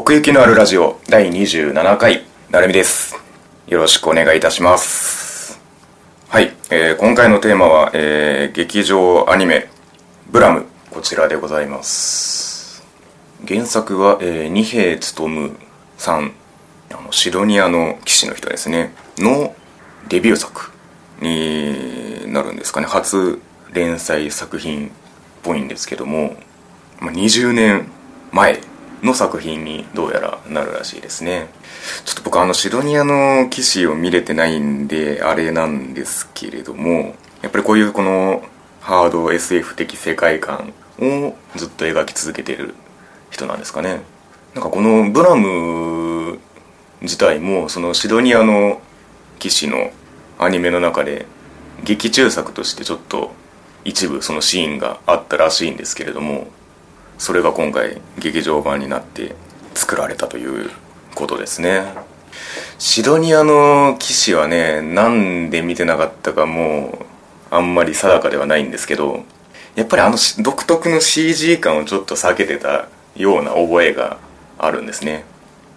奥行きのあるラジオ第27回なるみです。よろしくお願いいたします。はい、えー、今回のテーマは、えー、劇場アニメ「ブラム」こちらでございます。原作は、えー、二平勉さんあのシドニアの騎士の人ですね。のデビュー作になるんですかね。初連載作品っぽいんですけども、まあ、20年前の作品にどうやらなるらしいですね。ちょっと僕あのシドニアの騎士を見れてないんであれなんですけれどもやっぱりこういうこのハード SF 的世界観をずっと描き続けてる人なんですかね。なんかこのブラム自体もそのシドニアの騎士のアニメの中で劇中作としてちょっと一部そのシーンがあったらしいんですけれどもそれが今回劇場版になって作られたということですね。シドニアの騎士はねなんで見てなかったかもうあんまり定かではないんですけどやっぱりあの独特の CG 感をちょっと避けてたような覚えがあるんですね。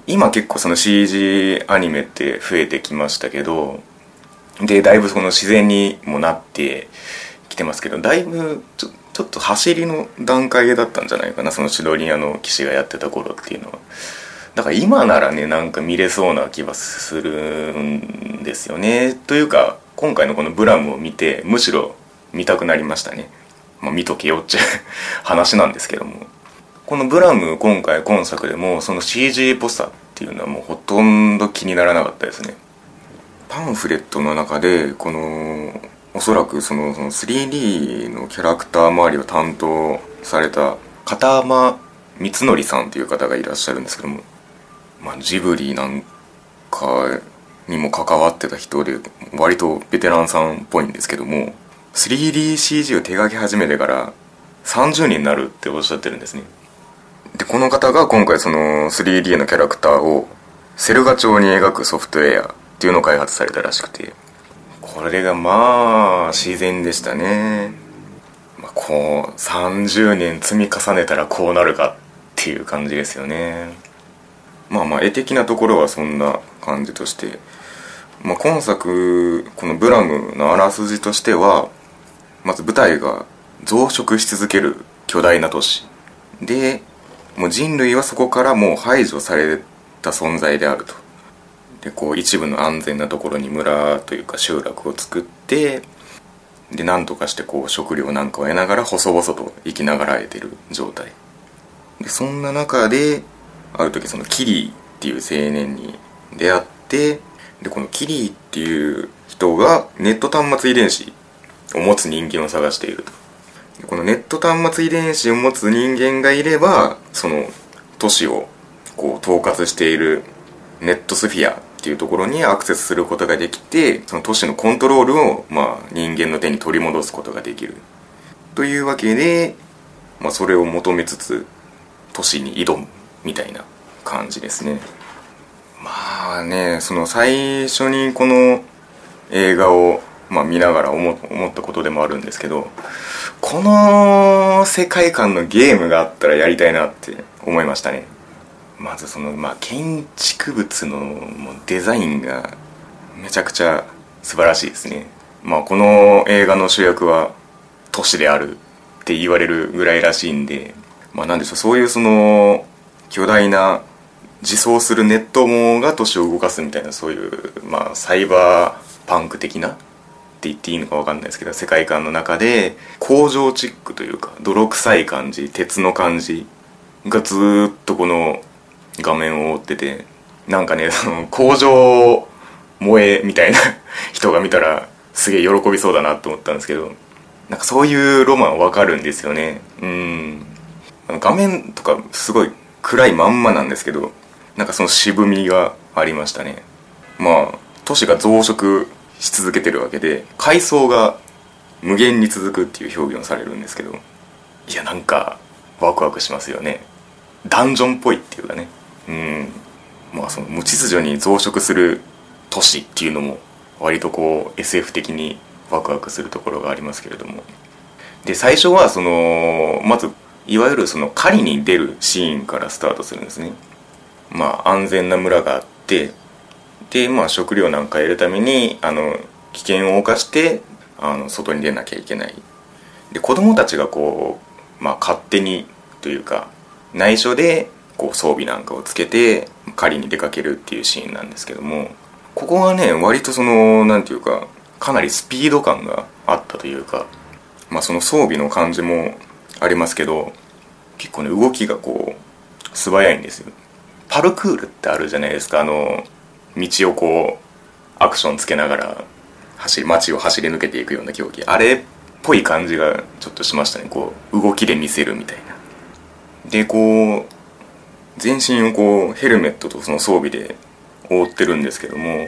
今結構その CG アニメって増えてきましたけどでだいぶその自然にもなってきてますけどだいぶちょっとちょっと走りの段階だったんじゃないかなそのシドニアの騎士がやってた頃っていうのは。だから今ならねなんか見れそうな気はするんですよね。というか今回のこのブラムを見てむしろ見たくなりましたね。まあ見とけよっちゅう話なんですけどもこのブラム今回今作でもその CG っぽさっていうのはもうほとんど気にならなかったですね。パンフレットの中でこのおそらくその 3D のキャラクター周りを担当された片山光則さんという方がいらっしゃるんですけども、まあ、ジブリなんかにも関わってた人で割とベテランさんっぽいんですけども 3DCG を手がけ始めてから30人になるっておっしゃってるんですね。でこの方が今回その 3D のキャラクターをセルガ調に描くソフトウェアっていうのを開発されたらしくて。これがまあ自然でしたね、まあ、こう30年積み重ねたらこうなるかっていう感じですよね。まあまあ絵的なところはそんな感じとして、まあ、今作このブラムのあらすじとしてはまず舞台が増殖し続ける巨大な都市。でもう人類はそこからもう排除された存在であると。でこう一部の安全なところに村というか集落を作ってで何とかしてこう食料なんかを得ながら細々と生きながらえてる状態。でそんな中である時そのキリーっていう青年に出会ってでこのキリーっていう人がネット端末遺伝子を持つ人間を探していると。このネット端末遺伝子を持つ人間がいればその都市をこう統括しているネットスフィアっていうところにアクセスすることができてその都市のコントロールを、まあ、人間の手に取り戻すことができる。というわけで、まあ、それを求めつつ都市に挑むみたいな感じですね。まあねその最初にこの映画を、まあ、見ながら思思ったことでもあるんですけどこの世界観のゲームがあったらやりたいなって思いましたね。まずその、まあ、建築物のもうデザインがめちゃくちゃ素晴らしいですね。まあ、この映画の主役は都市であるって言われるぐらいらしいんで、まあ、なんでしょう、そういうその巨大な自走するネット網が都市を動かすみたいなそういう、まあ、サイバーパンク的なって言っていいのか分かんないですけど世界観の中で工場チックというか泥臭い感じ鉄の感じがずっとこの画面を追っててなんかねその 工場萌えみたいな 人が見たらすげえ喜びそうだなと思ったんですけどなんかそういうロマンわかるんですよね。うん。画面とかすごい暗いまんまなんですけどなんかその渋みがありましたね。まあ都市が増殖し続けてるわけで階層が無限に続くっていう表現をされるんですけどいやなんかワクワクしますよね。ダンジョンっぽいっていうかね。うん。まあその無秩序に増殖する都市っていうのも割とこう SF 的にワクワクするところがありますけれども。で最初はそのまずいわゆるその狩りに出るシーンからスタートするんですね。まあ安全な村があってでまあ食料なんか得るためにあの危険を冒してあの外に出なきゃいけない。で子供たちがこう、まあ、勝手にというか内緒でこう装備なんかをつけて狩りに出かけるっていうシーンなんですけどもここはね割とその何て言うかかなりスピード感があったというかまあその装備の感じもありますけど結構ね動きがこう素早いんですよ。パルクールってあるじゃないですか。あの道をこうアクションつけながら走り街を走り抜けていくような競技。あれっぽい感じがちょっとしましたね。こう動きで見せるみたいな。でこう全身をこうヘルメットとその装備で覆ってるんですけども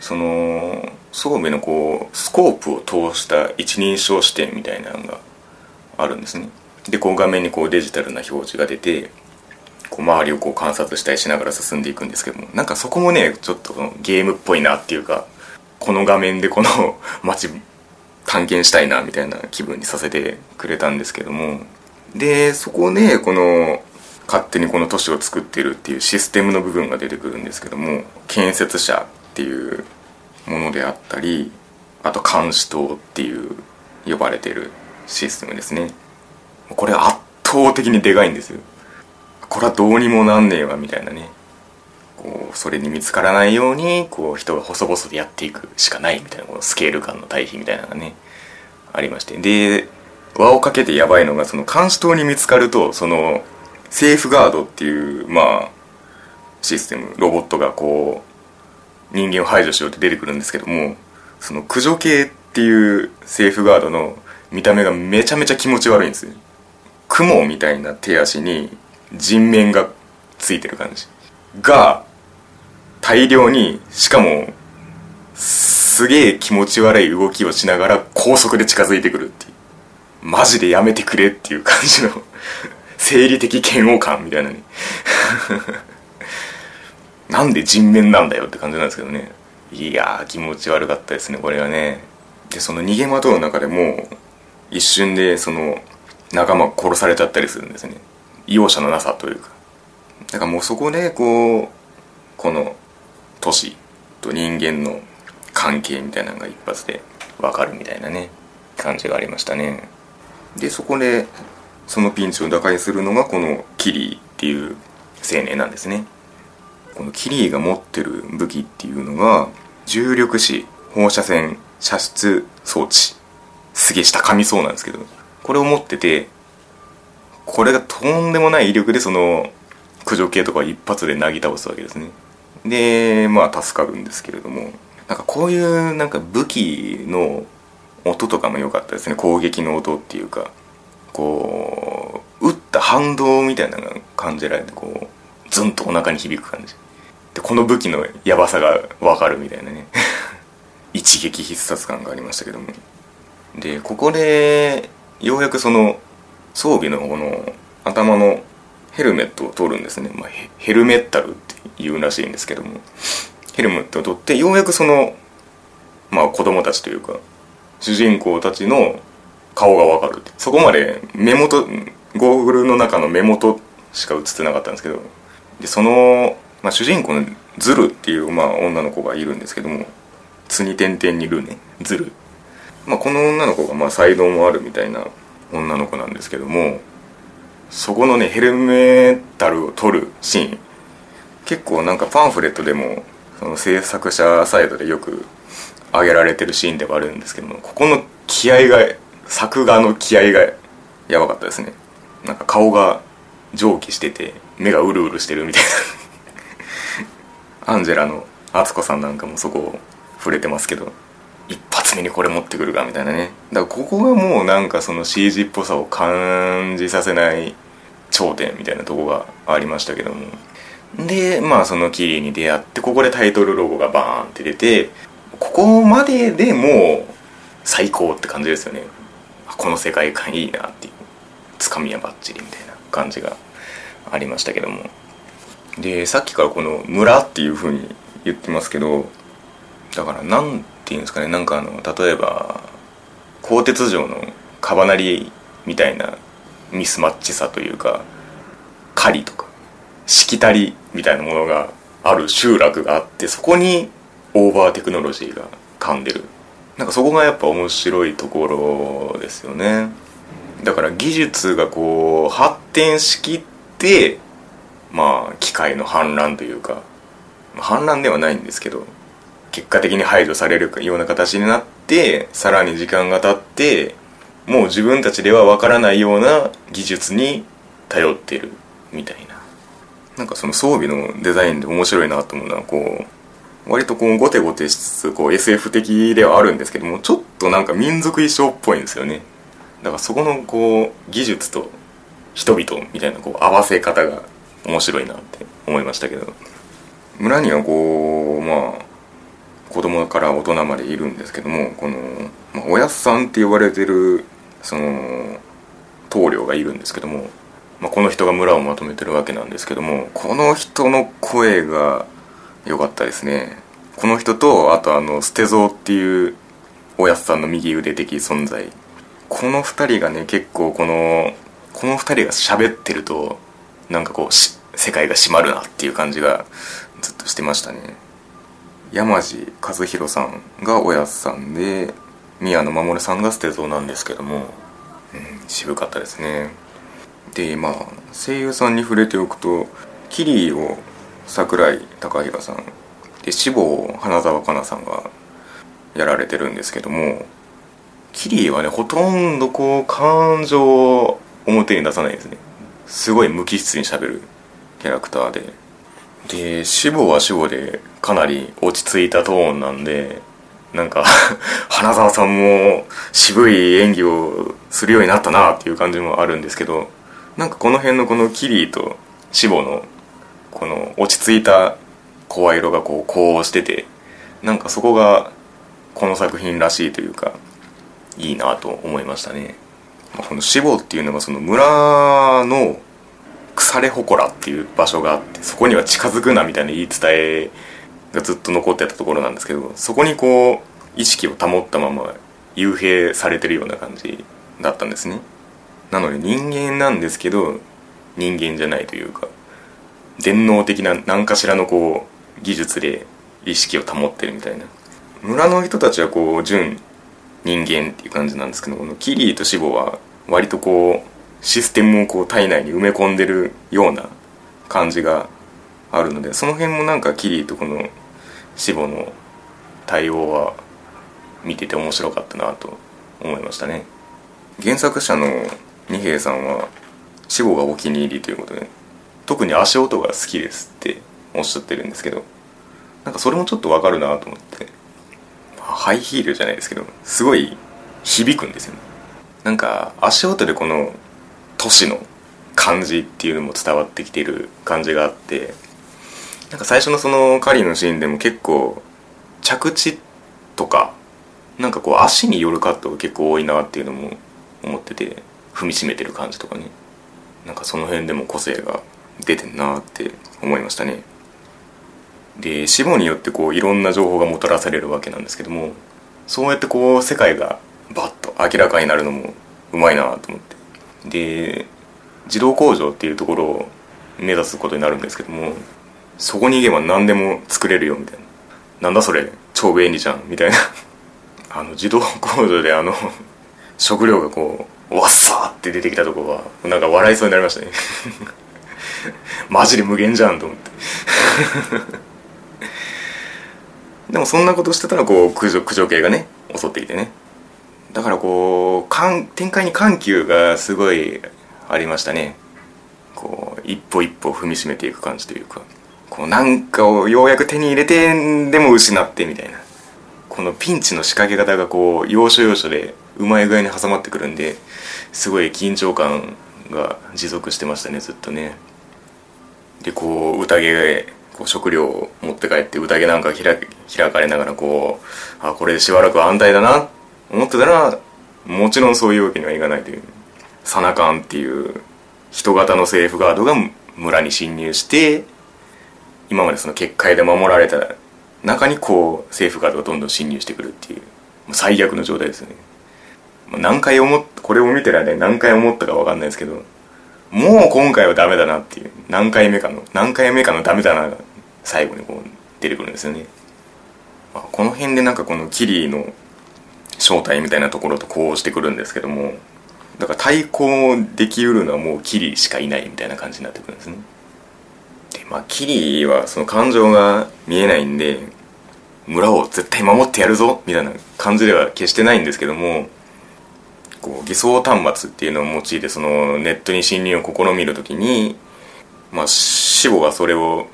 その装備のこうスコープを通した一人称視点みたいなのがあるんですね。でこう画面にこうデジタルな表示が出てこう周りをこう観察したりしながら進んでいくんですけどもなんかそこもねちょっとゲームっぽいなっていうかこの画面でこの 街探検したいなみたいな気分にさせてくれたんですけども。でそこでこの勝手にこの都市を作ってるっていうシステムの部分が出てくるんですけども建設者っていうものであったりあと監視塔っていう呼ばれてるシステムですね。これ圧倒的にでかいんですよ。これはどうにもなんねえわみたいなね。こうそれに見つからないようにこう人が細々とやっていくしかないみたいなこのスケール感の対比みたいなのがねありまして。で輪をかけてやばいのがその監視塔に見つかるとそのセーフガードっていうまあシステム。ロボットがこう人間を排除しようって出てくるんですけどもその駆除系っていうセーフガードの見た目がめちゃめちゃ気持ち悪いんですよ。雲みたいな手足に人面がついてる感じ。が大量にしかもすげえ気持ち悪い動きをしながら高速で近づいてくるっていう。マジでやめてくれっていう感じの生理的嫌悪感みたいなね なんで人面なんだよって感じなんですけどね。いやー気持ち悪かったですねこれはね。でその逃げ惑う中でも一瞬でその仲間殺されちゃったりするんですね。容赦のなさというか。だからもうそこでこうこの都市と人間の関係みたいなのが一発で分かるみたいなね感じがありましたね。でそこでそのピンチを打開するのがこのキリーっていう青年なんですね。このキリーが持ってる武器っていうのが重力子放射線射出装置すげえ下噛みそうなんですけどこれを持っててこれがとんでもない威力でその駆除系とか一発でなぎ倒すわけですね。でまあ助かるんですけれどもなんかこういうなんか武器の音とかも良かったですね。攻撃の音っていうか。こう打った反動みたいなのが感じられてこうズンとお腹に響く感じ。でこの武器のヤバさが分かるみたいなね。一撃必殺感がありましたけども。でここでようやくその装備のこの頭のヘルメットを取るんですね、まあ、ヘルメッタルって言うらしいんですけども。ヘルメットを取ってようやくそのまあ子供たちというか主人公たちの顔がわかる。そこまで目元ゴーグルの中の目元しか映ってなかったんですけどでその、まあ、主人公のズルっていう、まあ、女の子がいるんですけども「つに点々にるね。ズル」まあ、この女の子がまあ才能もあるみたいな女の子なんですけどもそこのねヘルメタルを取るシーン。結構なんかパンフレットでもその制作者サイドでよく挙げられてるシーンではあるんですけどもここの気合が作画の気合がやばかったですね。なんか顔が蒸気してて目がうるうるしてるみたいな。アンジェラの敦子さんなんかもそこを触れてますけど一発目にこれ持ってくるかみたいなね。だからここがもうなんかその CG っぽさを感じさせない頂点みたいなとこがありましたけども。でまあそのキリに出会ってここでタイトルロゴがバーンって出てここまででもう最高って感じですよね。この世界観いいなっていうつかみはバッチリみたいな感じがありましたけども。でさっきからこの「村」っていうふうに言ってますけどだから何ていうんですかねなんかあの例えば鋼鉄城のカバナリみたいなミスマッチさというか狩りとかしきたりみたいなものがある集落があってそこにオーバーテクノロジーが噛んでる。なんかそこがやっぱ面白いところですよね。だから技術がこう発展しきってまあ機械の反乱というか反乱ではないんですけど結果的に排除されるような形になってさらに時間が経ってもう自分たちではわからないような技術に頼ってるみたいな。なんかその装備のデザインで面白いなと思うのはこう割とこうゴテゴテしつつこう SF 的ではあるんですけどもちょっとなんか民族衣装っぽいんですよね。だからそこのこう技術と人々みたいなこう合わせ方が面白いなって思いましたけど。村にはこうまあ子供から大人までいるんですけどもこの、まあ、おやっさんって呼ばれてるその棟梁がいるんですけども、まあ、この人が村をまとめてるわけなんですけどもこの人の声が良かったですね。この人とあとあの捨て蔵っていうおやっさんの右腕的存在。この2人がね結構このこの2人が喋ってるとなんかこう世界が閉まるなっていう感じがずっとしてましたね。山地和弘さんがおやつさんで宮野守さんが捨て蔵なんですけども、うん、渋かったですね。でまあ声優さんに触れておくとキリーを櫻井貴弘さん。で志望花澤香菜さんがやられてるんですけどもキリーはねほとんどこう感情を表に出さないですね。すごい無機質にしゃべるキャラクターで。で死亡は死亡でかなり落ち着いたトーンなんでなんか 花澤さんも渋い演技をするようになったなっていう感じもあるんですけどなんかこの辺のこのキリーと死亡のこの落ち着いた声色がこうこうしててなんかそこがこの作品らしいというかいいなと思いましたね。この死亡っていうのがその村の腐れ祠っていう場所があってそこには近づくなみたいな言い伝えがずっと残ってたところなんですけどそこにこう意識を保ったまま幽閉されてるような感じだったんですね。なので人間なんですけど人間じゃないというか電脳的な何かしらのこう技術で意識を保ってるみたいな。村の人たちはこう純人間っていう感じなんですけどこのキリーとシボは割とこうシステムをこう体内に埋め込んでるような感じがあるのでその辺もなんかキリーとこの死亡の対応は見てて面白かったなと思いましたね。原作者の二平さんは死亡がお気に入りということで特に足音が好きですっておっしゃってるんですけどなんかそれもちょっとわかるなと思ってハイヒールじゃないですけどすごい響くんですよね。なんか足音でこの都市の感じっていうのも伝わってきてる感じがあってなんか最初のその狩りのシーンでも結構着地とかなんかこう足によるカットが結構多いなっていうのも思ってて踏みしめてる感じとかねなんかその辺でも個性が出てんなって思いましたね。で死亡によってこういろんな情報がもたらされるわけなんですけどもそうやってこう世界がバッと明らかになるのもうまいなと思って。で自動工場っていうところを目指すことになるんですけどもそこに行けば何でも作れるよみたいな。なんだそれ超便利じゃんみたいな。あの自動工場であの食料がこうわっさーって出てきたとこはなんか笑いそうになりましたね。マジで無限じゃんと思って。でもそんなことしてたらこう駆除駆除系がね襲ってきてね。だからこうかん展開に緩急がすごいありましたね。こう一歩一歩踏みしめていく感じというか。こうなんかをようやく手に入れてでも失ってみたいな。このピンチの仕掛け方がこう要所要所でうまい具合に挟まってくるんですごい緊張感が持続してましたねずっとね。でこう宴こう食料を持って帰って宴なんか開開かれながらこうあこれでしばらく安泰だな思ってたらもちろんそういうわけにはいかないというサナカンっていう人型のセーフガードが村に侵入して今までその結界で守られた中にこうセーフガードがどんどん侵入してくるっていう最悪の状態ですよね。何回思っこれを見てらね何回思ったか分かんないですけどもう今回はダメだなっていう。何回目かの何回目かのダメだなが最後にこう出てくるんですよね、まあ、この辺でなんかこのキリの正体みたいなところとこうしてくるんですけどもだから対抗できうるのはもうキリしかいないみたいな感じになってくるんですね。でまあキリはその感情が見えないんで村を絶対守ってやるぞみたいな感じでは決してないんですけどもこう偽装端末っていうのを用いてそのネットに侵入を試みるときにまあ死母がそれを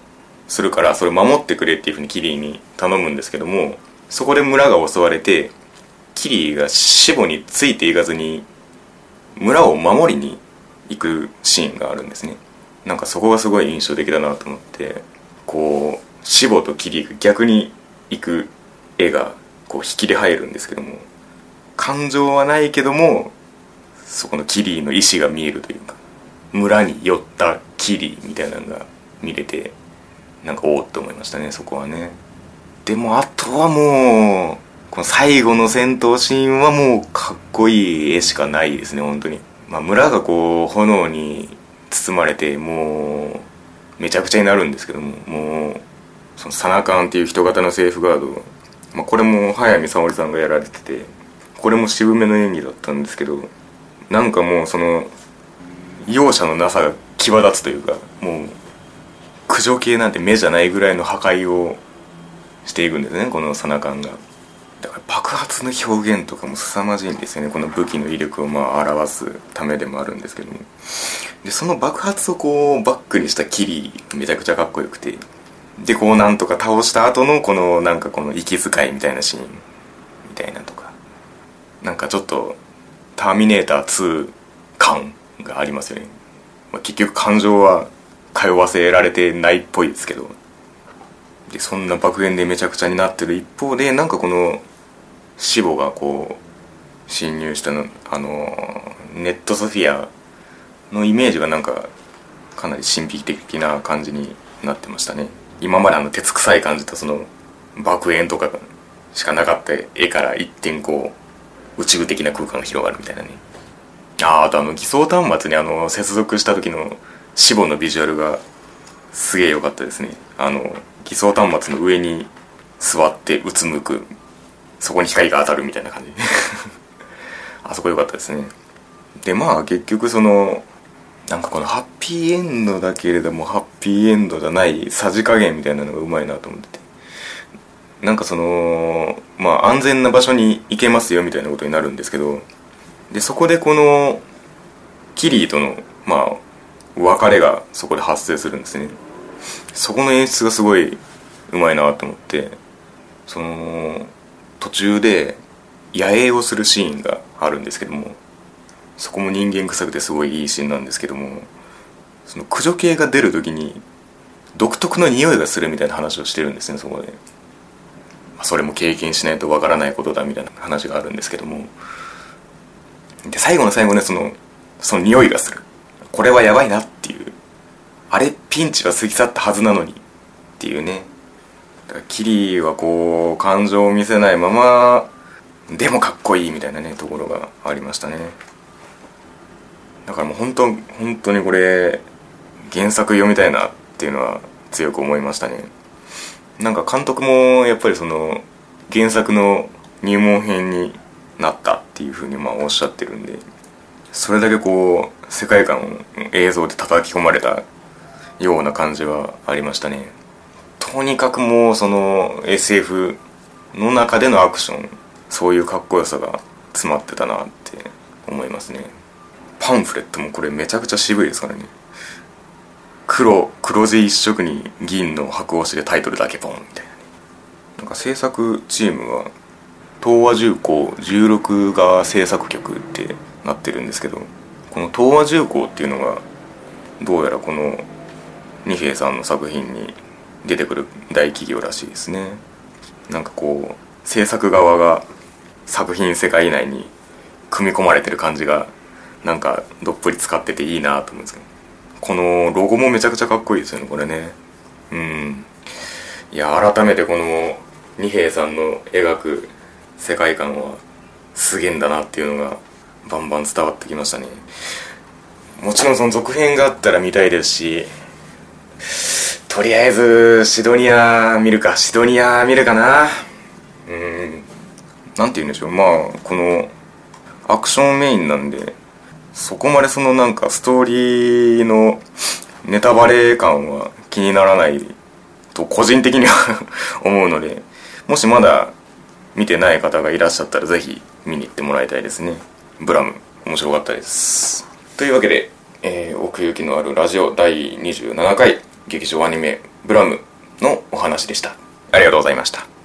するからそれを守ってくれっていうふうにキリーに頼むんですけどもそこで村が襲われてキリーが死母についていかずに村を守りに行くシーンがあるんですね。なんかそこがすごい印象的だなと思ってこう死母とキリーが逆に行く絵がこう引きで入るんですけども感情はないけどもそこのキリーの意志が見えるというか村に寄ったキリみたいなのが見れてなんかおおって思いましたねそこはね。でもあとはもうこの最後の戦闘シーンはもうかっこいい絵しかないですね本当に。まあ村がこう炎に包まれてもうめちゃくちゃになるんですけどももうそのサナカンっていう人型のセーフガード、まあ、これも早見沙織さんがやられててこれも渋めの演技だったんですけどなんかもうその容赦のなさが際立つというかもう駆除系なんて目じゃないぐらいの破壊をしていくんですねこのサナカンが。だから爆発の表現とかも凄まじいんですよねこの武器の威力をまあ表すためでもあるんですけども。でその爆発をこうバックにしたキリめちゃくちゃかっこよくて。でこうなんとか倒した後のこのなんかこの息遣いみたいなシーン。なんかちょっと「ターミネーター2」感がありますよね、まあ、結局感情は通わせられてないっぽいですけど。でそんな爆炎でめちゃくちゃになってる一方でなんかこの死母がこう侵入したのあのネットソフィアのイメージがなんかかなり神秘的な感じになってましたね。今まであの鉄臭い感じとその爆炎とかしかなかった絵から一点こう宇宙的な空間が広がるみたいなね。ああとあの偽装端末にあの接続した時の死母のビジュアルがすげえ良かったですね。あの偽装端末の上に座ってうつむく。そこに光が当たるみたいな感じ。あそこ良かったですね。でまあ結局そのなんかこのハッピーエンドだけれどもハッピーエンドじゃないさじ加減みたいなのがうまいなと思ってて。なんかそのまあ安全な場所に行けますよみたいなことになるんですけどでそこでこのキリーとのまあ別れがそこで発生するんですね。そこの演出がすごいうまいなと思ってその途中で野営をするシーンがあるんですけどもそこも人間臭くてすごいいいシーンなんですけどもその駆除系が出る時に独特の匂いがするみたいな話をしてるんですねそこで。それも経験しないとわからないことだみたいな話があるんですけども。で最後の最後ねそのその匂いがする。これはやばいなっていう。あれピンチは過ぎ去ったはずなのにっていうね。だからキリはこう感情を見せないままでもかっこいいみたいなねところがありましたね。だからもう本当本当にこれ原作読みたいなっていうのは強く思いましたね。なんか監督もやっぱりその原作の入門編になったっていうふうにまあおっしゃってるんでそれだけこう世界観を映像で叩き込まれたような感じはありましたね。とにかくもうその SF の中でのアクションそういうかっこよさが詰まってたなって思いますね。パンフレットもこれめちゃくちゃ渋いですからね。黒黒地一色に銀の白押しでタイトルだけポンみたいなねなんか制作チームは東和重工16が制作局ってなってるんですけどこの東和重工っていうのがどうやらこの二平さんの作品に出てくる大企業らしいですね。なんかこう制作側が作品世界以内に組み込まれてる感じがなんかどっぷり使ってていいなと思うんですけど。このロゴもめちゃくちゃかっこいいですよねこれね。うん。いや改めてこの二平さんの描く世界観はすげえんだなっていうのがバンバン伝わってきましたね。もちろんその続編があったら見たいですしとりあえずシドニア見るかシドニア見るかな。うん。なんて言うんでしょう。まあこのアクションメインなんでそこまでそのなんかストーリーのネタバレ感は気にならないと個人的には 思うのでもしまだ見てない方がいらっしゃったらぜひ見に行ってもらいたいですね。ブラム面白かったです。というわけで、えー、奥行きのあるラジオ第27回劇場アニメブラムのお話でした。ありがとうございました。